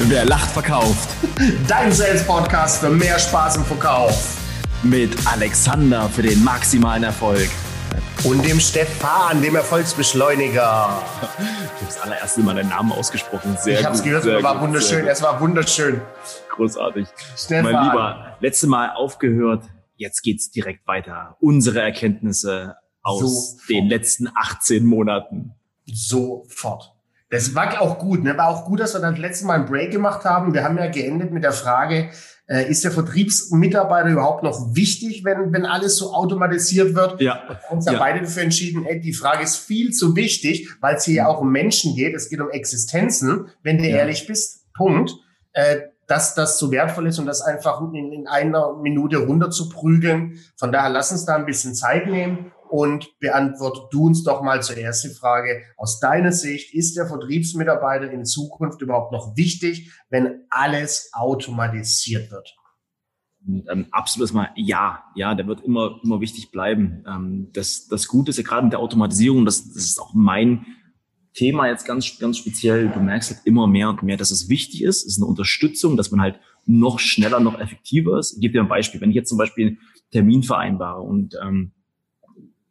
Wer lacht, verkauft. Dein Sales-Podcast für mehr Spaß im Verkauf. Mit Alexander für den maximalen Erfolg. Und dem Stefan, dem Erfolgsbeschleuniger. Du hast das allererste Mal deinen Namen ausgesprochen. Sehr ich habe es gehört, es war wunderschön. Es war wunderschön. Großartig. Stefan. Mein Lieber, letzte Mal aufgehört. Jetzt geht's direkt weiter. Unsere Erkenntnisse aus Sofort. den letzten 18 Monaten. Sofort. Das war auch gut. Ne? War auch gut, dass wir dann das letzte Mal einen Break gemacht haben. Wir haben ja geendet mit der Frage, äh, ist der Vertriebsmitarbeiter überhaupt noch wichtig, wenn, wenn alles so automatisiert wird? Ja. Wir haben uns ja, Ja. beide dafür entschieden, ey, die Frage ist viel zu wichtig, weil es hier ja auch um Menschen geht. Es geht um Existenzen, wenn du Ja. ehrlich bist. Punkt. Äh, dass das so wertvoll ist und das einfach in, in einer Minute runterzuprügeln. Von daher lass uns da ein bisschen Zeit nehmen und beantwort du uns doch mal zuerst die Frage, aus deiner Sicht, ist der Vertriebsmitarbeiter in Zukunft überhaupt noch wichtig, wenn alles automatisiert wird? Ähm, absolut mal ja, ja, der wird immer immer wichtig bleiben. Ähm, das das Gute ist ja gerade mit der Automatisierung, das, das ist auch mein Thema jetzt ganz ganz speziell. Du merkst halt immer mehr und mehr, dass es wichtig ist. Es ist eine Unterstützung, dass man halt noch schneller, noch effektiver ist. Ich gebe dir ein Beispiel. Wenn ich jetzt zum Beispiel einen Termin vereinbare und ähm,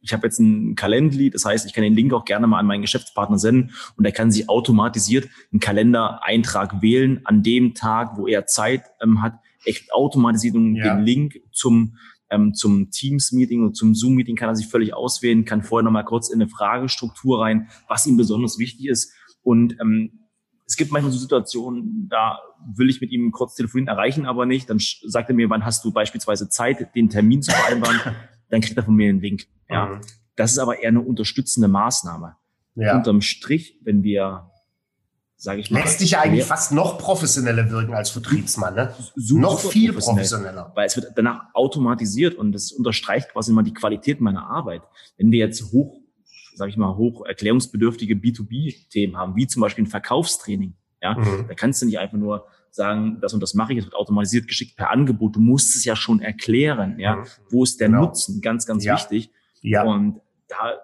ich habe jetzt ein Calendly, das heißt, ich kann den Link auch gerne mal an meinen Geschäftspartner senden und er kann sich automatisiert einen Kalendereintrag wählen an dem Tag, wo er Zeit ähm, hat. Kriegt automatisiert Ja. den Link zum ähm, zum Teams-Meeting und zum Zoom-Meeting kann er sich völlig auswählen, kann vorher nochmal kurz in eine Fragestruktur rein, was ihm besonders wichtig ist. Und ähm, es gibt manchmal so Situationen, da will ich mit ihm kurz telefonieren, erreichen aber nicht. Dann sagt er mir, wann hast du beispielsweise Zeit, den Termin zu vereinbaren. Dann kriegt er von mir einen Link. Ja, Mhm. das ist aber eher eine unterstützende Maßnahme. ja. Unterm Strich, wenn wir, sage ich mal, Lässt dich ja eigentlich fast noch professioneller wirken als Vertriebsmann, ne? su- noch super viel professionell. professioneller. weil es wird danach automatisiert und das unterstreicht quasi immer die Qualität meiner Arbeit. Wenn wir jetzt hoch, sage ich mal, hoch erklärungsbedürftige B2B-Themen haben, wie zum Beispiel ein Verkaufstraining, ja, Mhm. da kannst du nicht einfach nur sagen, das und das mache ich, es wird automatisiert geschickt per Angebot. Du musst es ja schon erklären, ja. Mhm. Wo ist der Genau. Nutzen? Ganz, ganz Ja. wichtig. Ja. Und da,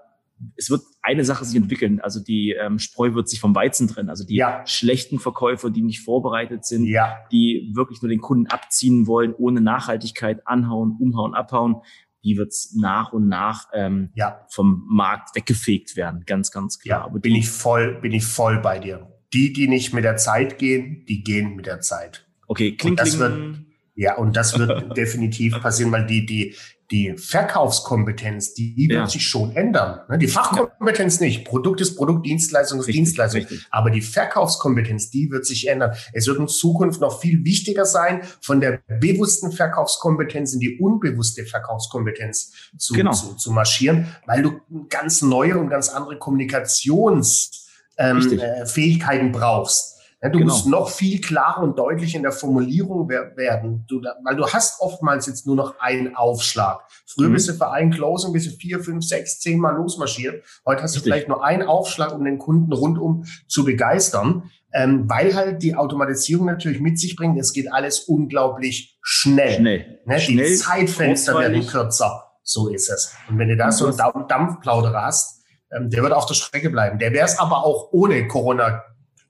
es wird eine Sache sich entwickeln. Also die ähm, Spreu wird sich vom Weizen trennen. Also die Ja. schlechten Verkäufer, die nicht vorbereitet sind, Ja. die wirklich nur den Kunden abziehen wollen, ohne Nachhaltigkeit, anhauen, umhauen, abhauen, die wird's nach und nach ähm, Ja. vom Markt weggefegt werden. Ganz, ganz klar. Bin ich voll, bin ich voll bei dir. Die, die nicht mit der Zeit gehen, die gehen mit der Zeit. Okay, kling, Und das kling. Ja, und das wird definitiv passieren, weil die, die, die Verkaufskompetenz, die, die wird Ja. sich schon ändern. ne? Die Fachkompetenz nicht. Produkt ist Produkt, Dienstleistung ist Richtig, Dienstleistung. richtig. Aber die Verkaufskompetenz, die wird sich ändern. Es wird in Zukunft noch viel wichtiger sein, von der bewussten Verkaufskompetenz in die unbewusste Verkaufskompetenz zu, Genau. zu, zu marschieren, weil du ganz neue und ganz andere Kommunikationsfähigkeiten ähm, äh, Fähigkeiten brauchst. Ja, du Genau. musst noch viel klarer und deutlich in der Formulierung wer- werden, du, weil du hast oftmals jetzt nur noch einen Aufschlag. Früher Mhm. bist du für ein Closing bist du vier, fünf, sechs, zehn Mal losmarschiert. Heute hast du Richtig. vielleicht nur einen Aufschlag, um den Kunden rundum zu begeistern, ähm, weil halt die Automatisierung natürlich mit sich bringt. Es geht alles unglaublich schnell. Schnell. Ne? Schnell, die Zeitfenster werden kürzer. So ist es. Und wenn du da so einen Dampf- Dampfplauderer hast, ähm, der wird auf der Strecke bleiben. Der wäre es aber auch ohne Corona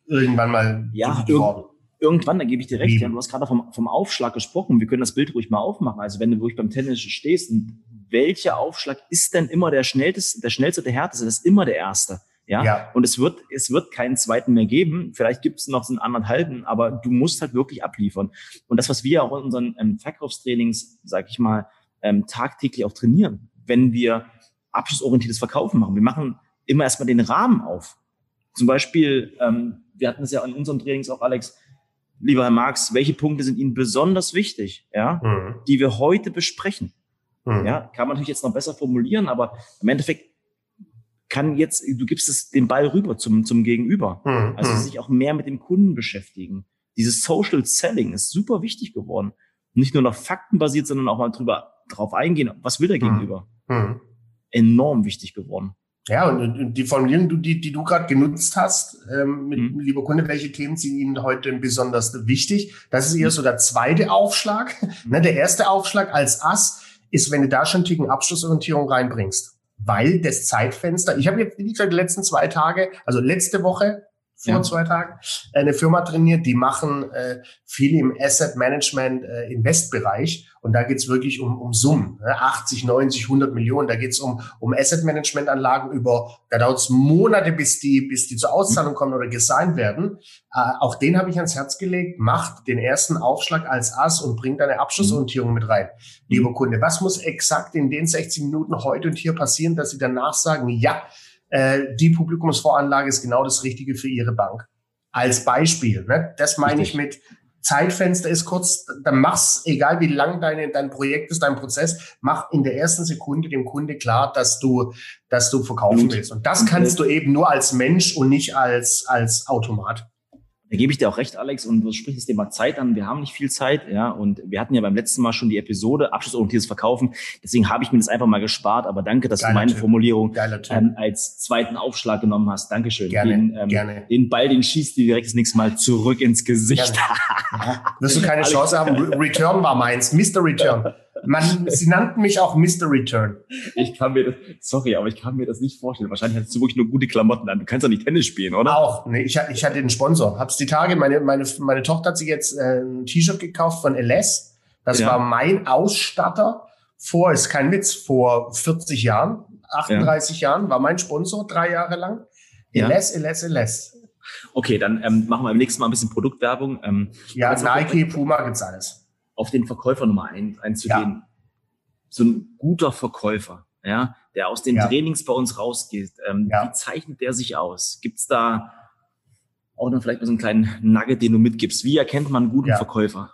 irgendwann mal Ja, geworden. Irgendwann, da gebe ich dir recht, Lieben. ja, du hast gerade vom, vom Aufschlag gesprochen. Wir können das Bild ruhig mal aufmachen. Also wenn du ruhig beim Tennis stehst, welcher Aufschlag ist denn immer der schnellste, der schnellste, der härteste? Das ist immer der erste. Ja? Ja. Und es wird, es wird keinen zweiten mehr geben. Vielleicht gibt es noch so einen anderthalben, aber du musst halt wirklich abliefern. Und das, was wir auch in unseren ähm, Verkaufstrainings, sag ich mal, ähm, tagtäglich auch trainieren, wenn wir abschlussorientiertes Verkaufen machen. Wir machen immer erstmal den Rahmen auf. Zum Beispiel, ähm, wir hatten es ja in unseren Trainings auch, Alex, lieber Herr Marx, welche Punkte sind Ihnen besonders wichtig, ja, Mhm. die wir heute besprechen? Mhm. Ja, kann man natürlich jetzt noch besser formulieren, aber im Endeffekt kann jetzt, du gibst es den Ball rüber zum, zum Gegenüber. Mhm. Also Mhm. sich auch mehr mit dem Kunden beschäftigen. Dieses Social Selling ist super wichtig geworden. Nicht nur noch faktenbasiert, sondern auch mal drüber drauf eingehen, was will der Mhm. Gegenüber? Mhm. Enorm wichtig geworden. Ja, und, die Formulierung, die, die du gerade genutzt hast, ähm, mit, Mhm. lieber Kunde, welche Themen sind Ihnen heute besonders wichtig? Das ist eher so der zweite Aufschlag. ne, der erste Aufschlag als Ass ist, wenn du da schon einen Ticken Abschlussorientierung reinbringst. Weil das Zeitfenster, ich habe jetzt, wie gesagt, die letzten zwei Tage, also letzte Woche vor ja. zwei Tagen, eine Firma trainiert, die machen äh, viel im Asset Management äh, Investbereich und da geht's wirklich um, um Summen, ne? 80, 90, 100 Millionen, da geht's um, um Asset Management Anlagen über, da dauert's Monate, bis die, bis die zur Auszahlung kommen oder gesigned werden. Äh, auch den habe ich ans Herz gelegt, macht den ersten Aufschlag als Ass und bringt eine Abschlussorientierung mit rein. Lieber Kunde, was muss exakt in den 60 Minuten heute und hier passieren, dass Sie danach sagen, ja, äh, die Publikumsvoranlage ist genau das Richtige für Ihre Bank. Als Beispiel. Ne? Das meine ich mit Zeitfenster ist kurz, dann mach's, egal wie lang deine, dein Projekt ist, dein Prozess, mach in der ersten Sekunde dem Kunde klar, dass du, dass du verkaufen willst. Und das kannst du eben nur als Mensch und nicht als, als Automat. Da gebe ich dir auch recht, Alex, und du sprichst das Thema Zeit an. Wir haben nicht viel Zeit, ja, und wir hatten ja beim letzten Mal schon die Episode abschlussorientiertes Verkaufen. Deswegen habe ich mir das einfach mal gespart. Aber danke, dass Geiler du meine typ. Formulierung ähm, als zweiten Aufschlag genommen hast. Dankeschön. Gerne, den, ähm, gerne. den Ball, den schießt dir direkt das nächste Mal zurück ins Gesicht. Wirst du keine Chance haben? Return war meins, Mr. Return. Man, sie nannten mich auch Mr. Return. Ich kann mir das, sorry, aber ich kann mir das nicht vorstellen. Wahrscheinlich hattest du wirklich nur gute Klamotten an. Du kannst doch nicht Tennis spielen, oder? Auch. Nee, ich, ich hatte den Sponsor. Hab's die Tage, meine, meine, meine Tochter hat sich jetzt äh, ein T-Shirt gekauft von LS. Das ja. war mein Ausstatter vor, ist kein Witz, vor 40 Jahren, 38 ja. Jahren, war mein Sponsor drei Jahre lang. LS, ja. LS, LS. Okay, dann ähm, machen wir beim nächsten Mal ein bisschen Produktwerbung. Ähm, ja, Nike, Puma gibt's alles auf den Verkäufer Nummer ein, einzugehen. Ja. So ein guter Verkäufer, ja, der aus den ja. Trainings bei uns rausgeht, ähm, ja. wie zeichnet der sich aus? Gibt's da auch noch vielleicht mal so einen kleinen Nugget, den du mitgibst? Wie erkennt man einen guten Verkäufer?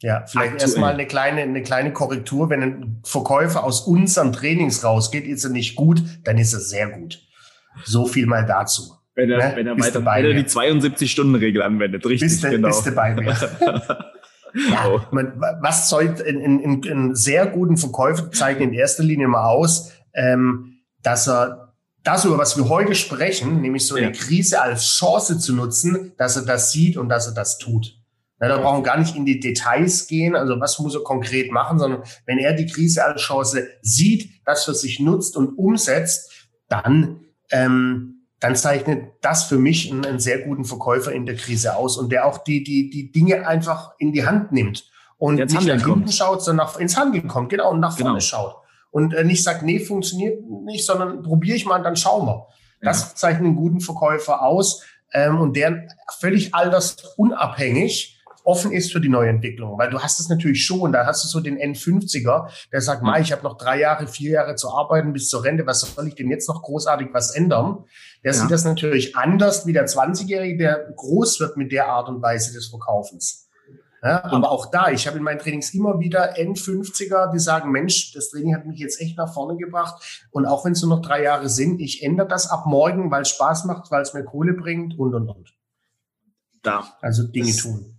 Ja, vielleicht erstmal eine kleine, eine kleine Korrektur. Wenn ein Verkäufer aus unseren Trainings rausgeht, ist er nicht gut, dann ist er sehr gut. So viel mal dazu. Wenn er, ne? wenn er, weiter, wenn er die 72-Stunden-Regel anwendet, richtig, bist genau. Bist du bei mir. Ja, oh. man, was zeugt in, in, in, in sehr guten Verkäufen zeigen in erster Linie mal aus, ähm, dass er das, über was wir heute sprechen, nämlich so eine ja. Krise als Chance zu nutzen, dass er das sieht und dass er das tut. Ja, da brauchen wir gar nicht in die Details gehen, also was muss er konkret machen, sondern wenn er die Krise als Chance sieht, das für sich nutzt und umsetzt, dann ähm, dann zeichnet das für mich einen, einen, sehr guten Verkäufer in der Krise aus und der auch die, die, die Dinge einfach in die Hand nimmt und nicht nach hinten kommt. schaut, sondern nach, ins Handeln kommt, genau, und nach vorne genau. schaut. Und äh, nicht sagt, nee, funktioniert nicht, sondern probiere ich mal und dann schauen wir. Das ja. zeichnet einen guten Verkäufer aus ähm, und der völlig altersunabhängig offen ist für die neue Entwicklung. Weil du hast es natürlich schon, da hast du so den N50er, der sagt, mhm. ich habe noch drei Jahre, vier Jahre zu arbeiten bis zur Rente, was soll ich denn jetzt noch großartig was ändern? Der ja. sieht das natürlich anders wie der 20-Jährige, der groß wird mit der Art und Weise des Verkaufens. Ja, aber auch da, ich habe in meinen Trainings immer wieder N50er, die sagen, Mensch, das Training hat mich jetzt echt nach vorne gebracht. Und auch wenn es nur noch drei Jahre sind, ich ändere das ab morgen, weil es Spaß macht, weil es mir Kohle bringt und, und, und. Da. Also Dinge tun.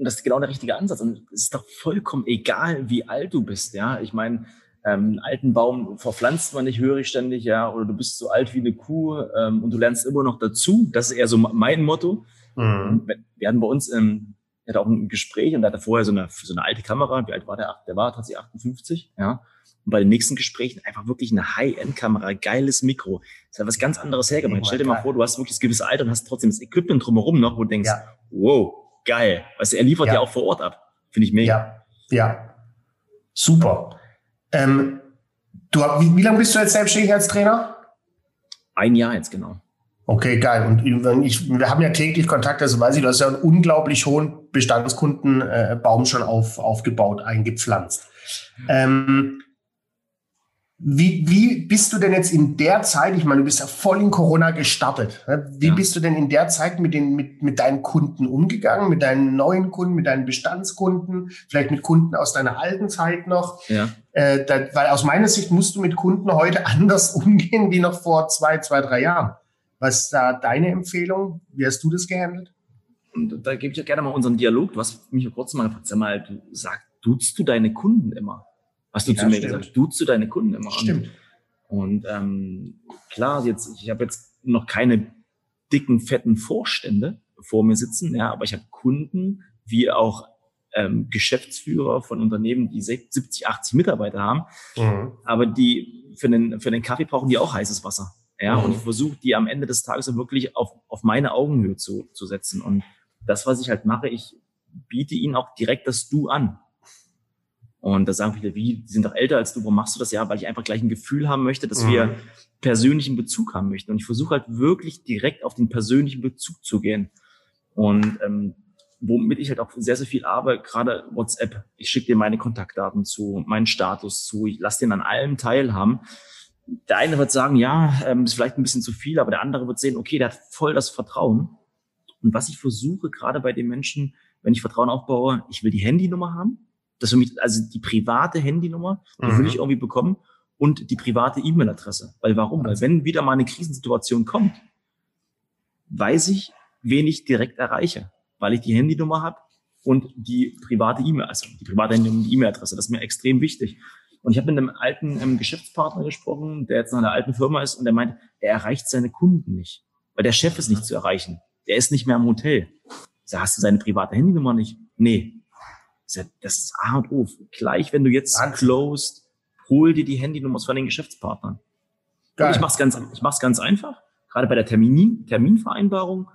Und das ist genau der richtige Ansatz. Und es ist doch vollkommen egal, wie alt du bist. Ja, ich meine, ähm, einen alten Baum verpflanzt man nicht hörig ständig, ja, oder du bist so alt wie eine Kuh ähm, und du lernst immer noch dazu. Das ist eher so mein Motto. Mhm. Wir hatten bei uns, ähm, er hatte auch ein Gespräch und er hatte vorher so eine, so eine alte Kamera. Wie alt war der? Der war tatsächlich 58, ja. Und bei den nächsten Gesprächen einfach wirklich eine High-End-Kamera, geiles Mikro. Das hat was ganz anderes hergemacht. Stell dir mal vor, du hast wirklich das gewisse Alter und hast trotzdem das Equipment drumherum noch, wo du denkst, ja. wow, geil. Weißt du, er liefert ja, ja auch vor Ort ab. Finde ich mega. Ja, ja. Super. Ähm, du, wie, wie lange bist du jetzt selbstständig als Trainer? Ein Jahr jetzt, genau. Okay, geil. Und ich, wir haben ja täglich Kontakt, also weiß ich, du hast ja einen unglaublich hohen Bestandskundenbaum äh, schon auf, aufgebaut, eingepflanzt. Ähm, wie, wie bist du denn jetzt in der Zeit, ich meine, du bist ja voll in Corona gestartet. Ne? Wie ja. bist du denn in der Zeit mit, den, mit, mit deinen Kunden umgegangen, mit deinen neuen Kunden, mit deinen Bestandskunden, vielleicht mit Kunden aus deiner alten Zeit noch? Ja. Äh, da, weil aus meiner Sicht musst du mit Kunden heute anders umgehen wie noch vor zwei, zwei, drei Jahren. Was ist da deine Empfehlung? Wie hast du das gehandelt? Und da gebe ich ja gerne mal unseren Dialog. Du hast mich kurz mal gefragt, sag mal, du sagst, duzt du deine Kunden immer? Hast du ja, zu mir stimmt. gesagt, duzt du deine Kunden immer Stimmt. Und ähm, klar, jetzt, ich habe jetzt noch keine dicken, fetten Vorstände vor mir sitzen, ja, aber ich habe Kunden, wie auch ähm, Geschäftsführer von Unternehmen, die 70, 80 Mitarbeiter haben, mhm. aber die für den, für den Kaffee brauchen die auch heißes Wasser. Ja, mhm. und ich versuche die am Ende des Tages wirklich auf, auf meine Augenhöhe zu, zu setzen. Und das, was ich halt mache, ich biete ihnen auch direkt das Du an. Und da sagen viele, wie, die sind doch älter als du, warum machst du das? Ja, weil ich einfach gleich ein Gefühl haben möchte, dass mhm. wir persönlichen Bezug haben möchten. Und ich versuche halt wirklich direkt auf den persönlichen Bezug zu gehen. Und ähm, womit ich halt auch sehr, sehr viel arbeite, gerade WhatsApp. Ich schicke dir meine Kontaktdaten zu, meinen Status zu, ich lasse den an allem teilhaben. Der eine wird sagen, ja, ähm, ist vielleicht ein bisschen zu viel, aber der andere wird sehen, okay, der hat voll das Vertrauen. Und was ich versuche, gerade bei den Menschen, wenn ich Vertrauen aufbaue, ich will die Handynummer haben. Das für mich, also die private Handynummer, die mhm. will ich irgendwie bekommen und die private E-Mail-Adresse. Weil warum? Weil wenn wieder mal eine Krisensituation kommt, weiß ich, wen ich direkt erreiche, weil ich die Handynummer habe und die private E-Mail, also die private E-Mail-Adresse. Das ist mir extrem wichtig. Und ich habe mit einem alten ähm, Geschäftspartner gesprochen, der jetzt noch in einer alten Firma ist und der meint, er erreicht seine Kunden nicht, weil der Chef ist nicht zu erreichen. Der ist nicht mehr im Hotel. So, hast du seine private Handynummer nicht? Nee. Das ist A und O. Gleich, wenn du jetzt Wahnsinn. closed, hol dir die Handynummern von den Geschäftspartnern. Geil. ich mach's ganz, ich mach's ganz einfach. Gerade bei der Termin, Terminvereinbarung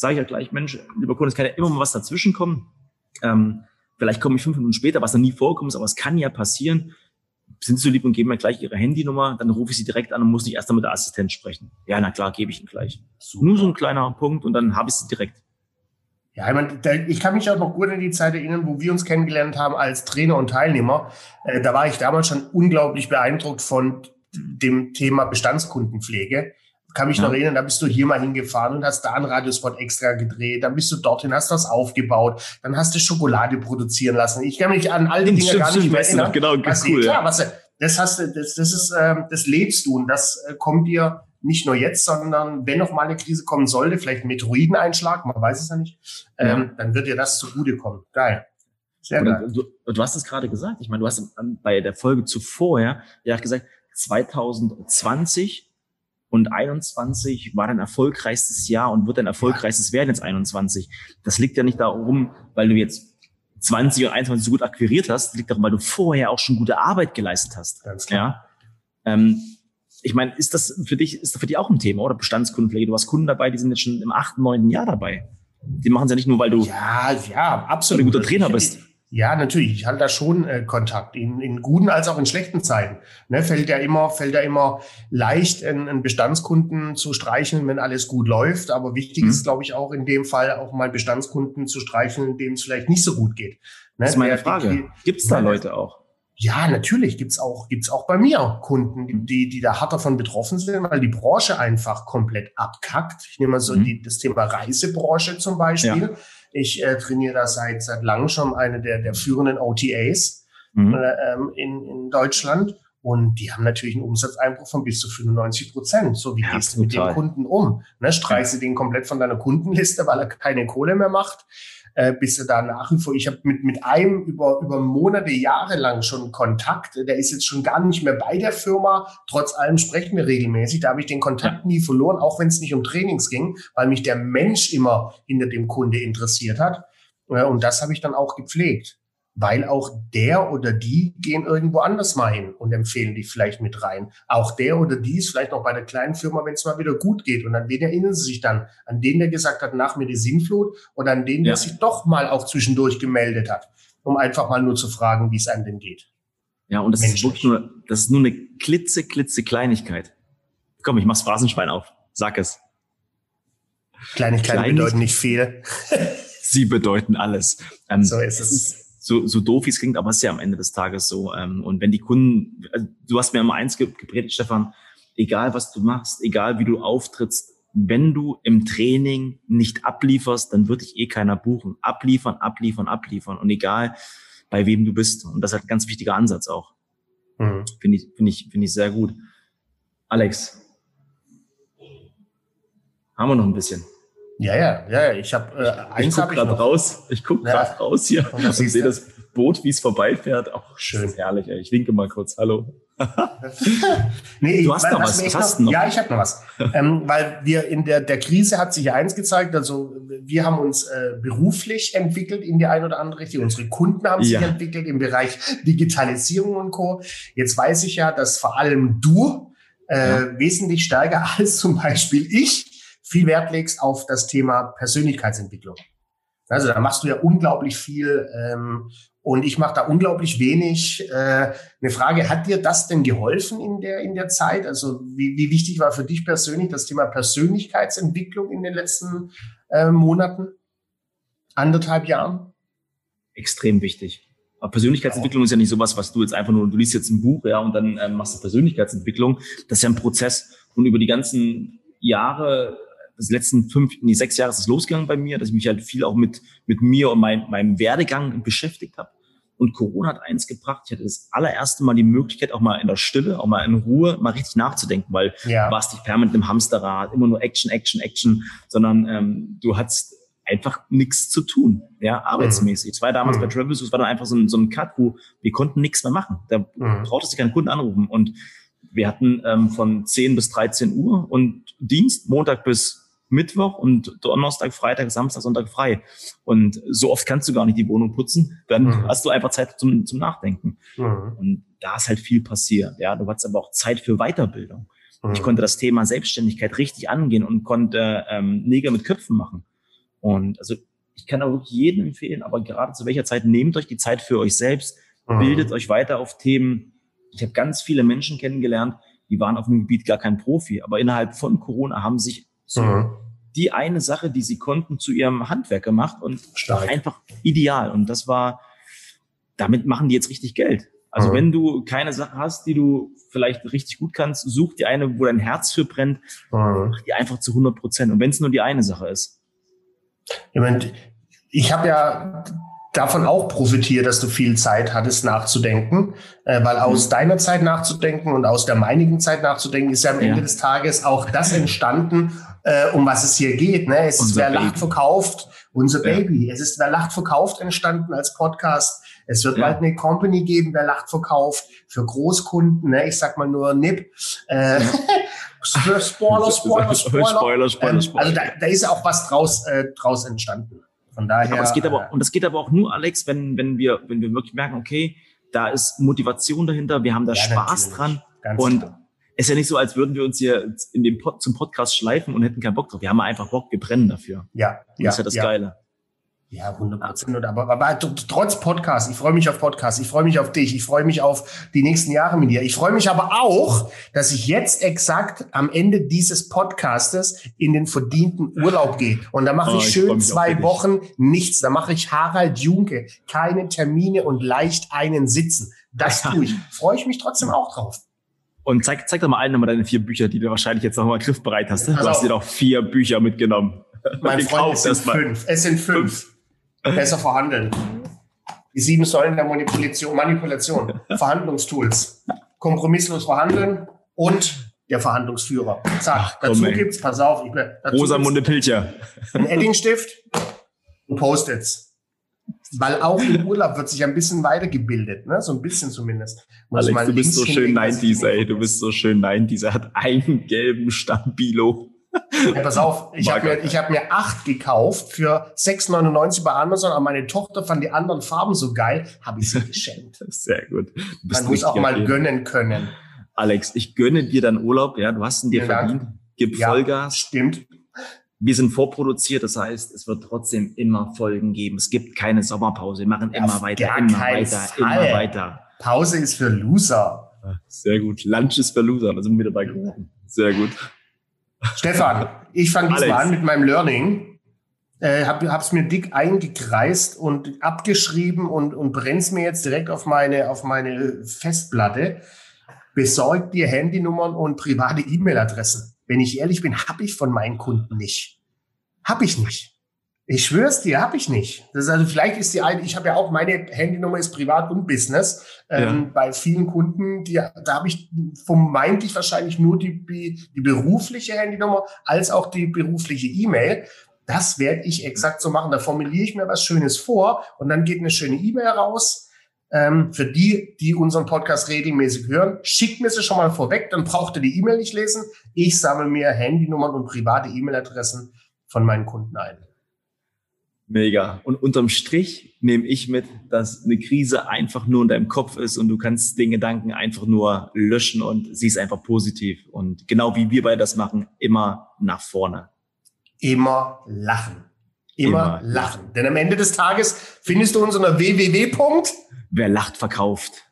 sage ich ja gleich, Mensch, lieber Kunde, es kann ja immer mal was dazwischen kommen. Ähm, vielleicht komme ich fünf Minuten später, was noch nie vorkommt, aber es kann ja passieren. Sind Sie so lieb und geben mir gleich Ihre Handynummer, dann rufe ich Sie direkt an und muss nicht erst mit der Assistenz sprechen. Ja, na klar, gebe ich Ihnen gleich. Super. Nur so ein kleiner Punkt und dann habe ich Sie direkt. Ja, ich, meine, ich kann mich auch noch gut an die Zeit erinnern, wo wir uns kennengelernt haben als Trainer und Teilnehmer. Äh, da war ich damals schon unglaublich beeindruckt von dem Thema Bestandskundenpflege. Kann mich ja. noch erinnern, da bist du hier mal hingefahren und hast da einen Radiospot extra gedreht, dann bist du dorthin, hast was aufgebaut, dann hast du Schokolade produzieren lassen. Ich kann mich an all die Dinge gar nicht mehr erinnern. Genau, was, cool, klar, was, das hast du, das, das ist, ähm, das lebst du und das äh, kommt dir nicht nur jetzt, sondern wenn noch mal eine Krise kommen sollte, vielleicht ein Meteoroideneinschlag, man weiß es ja nicht, ähm, ja. dann wird dir das zugutekommen. Geil. Sehr geil. Du, du, hast es gerade gesagt. Ich meine, du hast bei der Folge zuvor ja, ja gesagt, 2020 und 21 war dein erfolgreichstes Jahr und wird dein erfolgreichstes werden jetzt 21. Das liegt ja nicht darum, weil du jetzt 20 und 21 so gut akquiriert hast, das liegt darum, weil du vorher auch schon gute Arbeit geleistet hast. Ganz klar. Ja? Ähm, ich meine, ist das für dich, ist das für dich auch ein Thema oder Bestandskundenpflege? Du hast Kunden dabei, die sind jetzt schon im achten, neunten Jahr dabei. Die machen es ja nicht nur, weil du ja, ja, absolut. ein guter Trainer bist. Ja, natürlich. Ich halte da schon äh, Kontakt in, in guten als auch in schlechten Zeiten. Ne, fällt ja immer, fällt ja immer leicht, einen, Bestandskunden zu streicheln, wenn alles gut läuft. Aber wichtig mhm. ist, glaube ich, auch in dem Fall auch mal Bestandskunden zu streicheln, dem es vielleicht nicht so gut geht. Ne, das ist meine Frage. Gibt es da Leute auch? Ja, natürlich gibt's auch, gibt's auch bei mir Kunden, die, die da hart davon betroffen sind, weil die Branche einfach komplett abkackt. Ich nehme mal so mhm. die, das Thema Reisebranche zum Beispiel. Ja. Ich äh, trainiere da seit, seit langem schon eine der, der führenden OTAs mhm. äh, ähm, in, in Deutschland. Und die haben natürlich einen Umsatzeinbruch von bis zu 95 Prozent. So, wie ja, gehst du mit dem Kunden um? Ne, streichst du den komplett von deiner Kundenliste, weil er keine Kohle mehr macht? Äh, bis er da nach wie vor, ich habe mit, mit einem über, über Monate, Jahre lang schon Kontakt, der ist jetzt schon gar nicht mehr bei der Firma, trotz allem sprechen wir regelmäßig, da habe ich den Kontakt nie verloren, auch wenn es nicht um Trainings ging, weil mich der Mensch immer hinter dem Kunde interessiert hat. Äh, und das habe ich dann auch gepflegt weil auch der oder die gehen irgendwo anders mal hin und empfehlen dich vielleicht mit rein. Auch der oder die ist vielleicht noch bei der kleinen Firma, wenn es mal wieder gut geht. Und an wen erinnern sie sich dann? An den, der gesagt hat, nach mir die Sinnflut oder an den, der ja. sich doch mal auch zwischendurch gemeldet hat, um einfach mal nur zu fragen, wie es einem denn geht. Ja, und das ist wirklich nur, das ist nur eine klitze, klitze Kleinigkeit. Komm, ich mach's Phrasenschwein auf. Sag es. Kleinigkeiten bedeuten nicht viel. Sie bedeuten alles. Ähm, so ist es so, so doof wie es klingt, aber es ist ja am Ende des Tages so. Ähm, und wenn die Kunden, also du hast mir immer eins gepredigt, Stefan, egal was du machst, egal wie du auftrittst, wenn du im Training nicht ablieferst, dann wird dich eh keiner buchen. Abliefern, abliefern, abliefern. Und egal, bei wem du bist. Und das ist halt ein ganz wichtiger Ansatz auch. Mhm. Finde ich, finde ich, finde ich sehr gut. Alex. Haben wir noch ein bisschen? Ja, ja, ja. Ich habe äh, eins ich guck gerade raus. Ich gucke ja. gerade raus hier und, und sehe das Boot, wie es vorbeifährt. Auch schön. Herrlich. Ey. Ich winke mal kurz. Hallo. nee, du hast noch was. was hast noch, ja, ich habe noch was. ähm, weil wir in der, der Krise hat sich ja eins gezeigt. Also wir haben uns äh, beruflich entwickelt in die eine oder andere Richtung. Unsere Kunden haben sich ja. entwickelt im Bereich Digitalisierung und Co. Jetzt weiß ich ja, dass vor allem du äh, ja. wesentlich stärker als zum Beispiel ich viel Wert legst auf das Thema Persönlichkeitsentwicklung. Also da machst du ja unglaublich viel ähm, und ich mache da unglaublich wenig. Äh, eine Frage, hat dir das denn geholfen in der, in der Zeit? Also wie, wie wichtig war für dich persönlich das Thema Persönlichkeitsentwicklung in den letzten äh, Monaten? Anderthalb Jahren? Extrem wichtig. Aber Persönlichkeitsentwicklung ist ja nicht sowas, was du jetzt einfach nur, du liest jetzt ein Buch, ja, und dann ähm, machst du Persönlichkeitsentwicklung. Das ist ja ein Prozess. Und über die ganzen Jahre das letzten fünf, nee, sechs Jahre ist es losgegangen bei mir, dass ich mich halt viel auch mit, mit mir und mein, meinem Werdegang beschäftigt habe. Und Corona hat eins gebracht, ich hatte das allererste Mal die Möglichkeit, auch mal in der Stille, auch mal in Ruhe, mal richtig nachzudenken, weil ja. du warst nicht permanent im Hamsterrad, immer nur Action, Action, Action, sondern ähm, du hattest einfach nichts zu tun, ja, arbeitsmäßig. Es war damals mhm. bei Travis, es war dann einfach so ein, so ein Cut, wo wir konnten nichts mehr machen. Da mhm. brauchtest du keinen Kunden anrufen. Und wir hatten ähm, von 10 bis 13 Uhr und Dienst, Montag bis Mittwoch und Donnerstag, Freitag, Samstag, Sonntag frei. Und so oft kannst du gar nicht die Wohnung putzen. Dann mhm. hast du einfach Zeit zum, zum Nachdenken. Mhm. Und da ist halt viel passiert. Ja, du hattest aber auch Zeit für Weiterbildung. Mhm. Ich konnte das Thema Selbstständigkeit richtig angehen und konnte ähm, Nägel mit Köpfen machen. Und also ich kann auch wirklich jedem empfehlen, aber gerade zu welcher Zeit nehmt euch die Zeit für euch selbst, mhm. bildet euch weiter auf Themen. Ich habe ganz viele Menschen kennengelernt, die waren auf dem Gebiet gar kein Profi, aber innerhalb von Corona haben sich so mhm. die eine Sache, die sie konnten, zu ihrem Handwerk gemacht und Stark. einfach ideal. Und das war, damit machen die jetzt richtig Geld. Also mhm. wenn du keine Sache hast, die du vielleicht richtig gut kannst, such dir eine, wo dein Herz für brennt, mhm. mach die einfach zu 100 Prozent. Und wenn es nur die eine Sache ist. Ich, meine, ich habe ja davon auch profitiert, dass du viel Zeit hattest nachzudenken, äh, weil aus mhm. deiner Zeit nachzudenken und aus der meinigen Zeit nachzudenken ist ja am ja. Ende des Tages auch das entstanden, äh, um was es hier geht. Ne? Es unser ist Wer Lacht verkauft, unser ja. Baby. Es ist Wer Lacht verkauft entstanden als Podcast. Es wird ja. bald eine Company geben, Wer Lacht verkauft, für Großkunden. Ne? Ich sag mal nur NIP. Äh, Spoiler, Spoiler, Spoiler. Spoiler, Spoiler, ähm, Spoiler. Also da, da ist ja auch was draus, äh, draus entstanden. Von daher. Aber es geht aber, äh, und das geht aber auch nur, Alex, wenn, wenn wir, wenn wir wirklich merken, okay, da ist Motivation dahinter, wir haben da ja, Spaß dran. und klar ist ja nicht so, als würden wir uns hier in dem Pod, zum Podcast schleifen und hätten keinen Bock drauf. Wir haben einfach Bock, wir brennen dafür. Ja, und ja. Das ist ja das ja. Geile. Ja, 100 Prozent. Aber, aber, trotz Podcast, ich freue mich auf Podcast, ich freue mich auf dich, ich freue mich auf die nächsten Jahre mit dir. Ich freue mich aber auch, dass ich jetzt exakt am Ende dieses Podcastes in den verdienten Urlaub gehe. Und da mache oh, ich schön ich zwei Wochen nichts. Da mache ich Harald Junke, keine Termine und leicht einen sitzen. Das tue ich. Freue ich mich trotzdem auch drauf. Und zeig, zeig doch mal allen nochmal deine vier Bücher, die du wahrscheinlich jetzt nochmal griffbereit hast. Ne? Du hast dir doch vier Bücher mitgenommen. Mein Freund, es sind fünf. Es sind fünf. Besser verhandeln. Die sieben Säulen der Manipulation, Manipulation. Verhandlungstools. Kompromisslos verhandeln und der Verhandlungsführer. Zack. Ach, dazu ey. gibt's, pass auf, ich, dazu Rosamunde Pilcher. Ein Eddingstift und Post-its. Weil auch im Urlaub wird sich ein bisschen weitergebildet, ne? so ein bisschen zumindest. Muss Alex, du bist so schön 90s, ey, du bist so schön 90s. Er hat einen gelben Stabilo. Ja, pass auf, ich habe mir, ich hab mir acht gekauft für 6,99 bei Amazon, aber meine Tochter fand die anderen Farben so geil, habe ich sie geschenkt. Sehr gut. Man muss auch mal gönnen können. Alex, ich gönne dir dann Urlaub, ja, du hast ihn dir Vielen verdient. Gib ja, Vollgas. Stimmt. Wir sind vorproduziert, das heißt, es wird trotzdem immer Folgen geben. Es gibt keine Sommerpause. Wir machen immer Auf weiter, immer weiter, Fall. immer weiter. Pause ist für Loser. Sehr gut. Lunch ist für Loser. Da sind wir dabei geworden. Sehr gut. Stefan, ich fange diesmal an mit meinem Learning. Äh, hab, hab's mir dick eingekreist und abgeschrieben und, und brenn's mir jetzt direkt auf meine, auf meine Festplatte. Besorgt dir Handynummern und private E-Mail-Adressen wenn ich ehrlich bin, habe ich von meinen Kunden nicht. Habe ich nicht. Ich schwör's dir, habe ich nicht. Das ist also vielleicht ist die eine, ich habe ja auch meine Handynummer ist privat und Business. Ähm, ja. Bei vielen Kunden, die, da habe ich vermeintlich wahrscheinlich nur die, die berufliche Handynummer als auch die berufliche E-Mail. Das werde ich exakt so machen. Da formuliere ich mir was Schönes vor und dann geht eine schöne E-Mail raus ähm, für die, die unseren Podcast regelmäßig hören, schickt mir sie schon mal vorweg, dann braucht ihr die E-Mail nicht lesen. Ich sammle mir Handynummern und private E-Mail-Adressen von meinen Kunden ein. Mega. Und unterm Strich nehme ich mit, dass eine Krise einfach nur in deinem Kopf ist und du kannst den Gedanken einfach nur löschen und siehst einfach positiv. Und genau wie wir beide das machen, immer nach vorne. Immer lachen. Immer, immer lachen. Denn am Ende des Tages findest du uns unter www. Wer lacht, verkauft.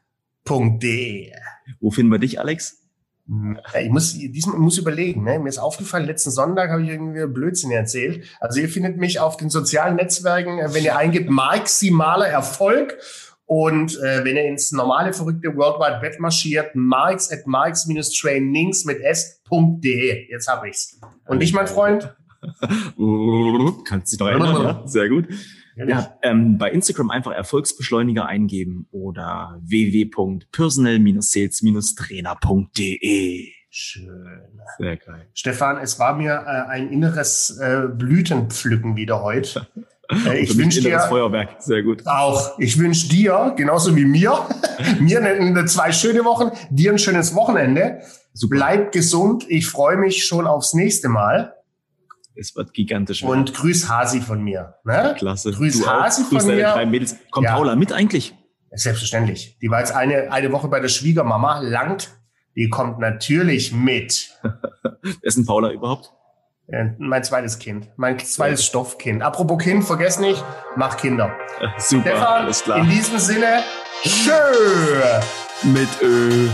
.de. Wo finden wir dich, Alex? Ich muss diesmal muss überlegen. Ne? Mir ist aufgefallen, letzten Sonntag habe ich irgendwie Blödsinn erzählt. Also ihr findet mich auf den sozialen Netzwerken, äh, wenn ihr eingibt, maximaler Erfolg. Und äh, wenn ihr ins normale verrückte World Wide Web marschiert, marks at marks-trainings mit s.de. Jetzt habe ich's. Und ich, mein Freund? Kannst dich noch erinnern, ja? Sehr gut. Ja, ähm, bei Instagram einfach Erfolgsbeschleuniger eingeben oder www.personal-sales-trainer.de. Schön. Sehr geil. Stefan, es war mir äh, ein inneres äh, Blütenpflücken wieder heute. Äh, ich wünsche dir Feuerwerk. Sehr gut. Auch. Ich wünsche dir, genauso wie mir, mir eine, zwei schöne Wochen, dir ein schönes Wochenende. Super. Bleib gesund. Ich freue mich schon aufs nächste Mal. Es wird gigantisch. Und grüß Hasi von mir. Ne? Klasse. Grüß du Hasi auch. von grüß mir. Drei Mädels. Kommt ja. Paula mit eigentlich? Selbstverständlich. Die war jetzt eine, eine Woche bei der Schwiegermama. Langt. Die kommt natürlich mit. Wer ist denn Paula überhaupt? Ja, mein zweites Kind. Mein zweites Stoffkind. Apropos Kind, vergesst nicht, mach Kinder. Super, Stefan, alles klar. In diesem Sinne, schön. Mit Ö.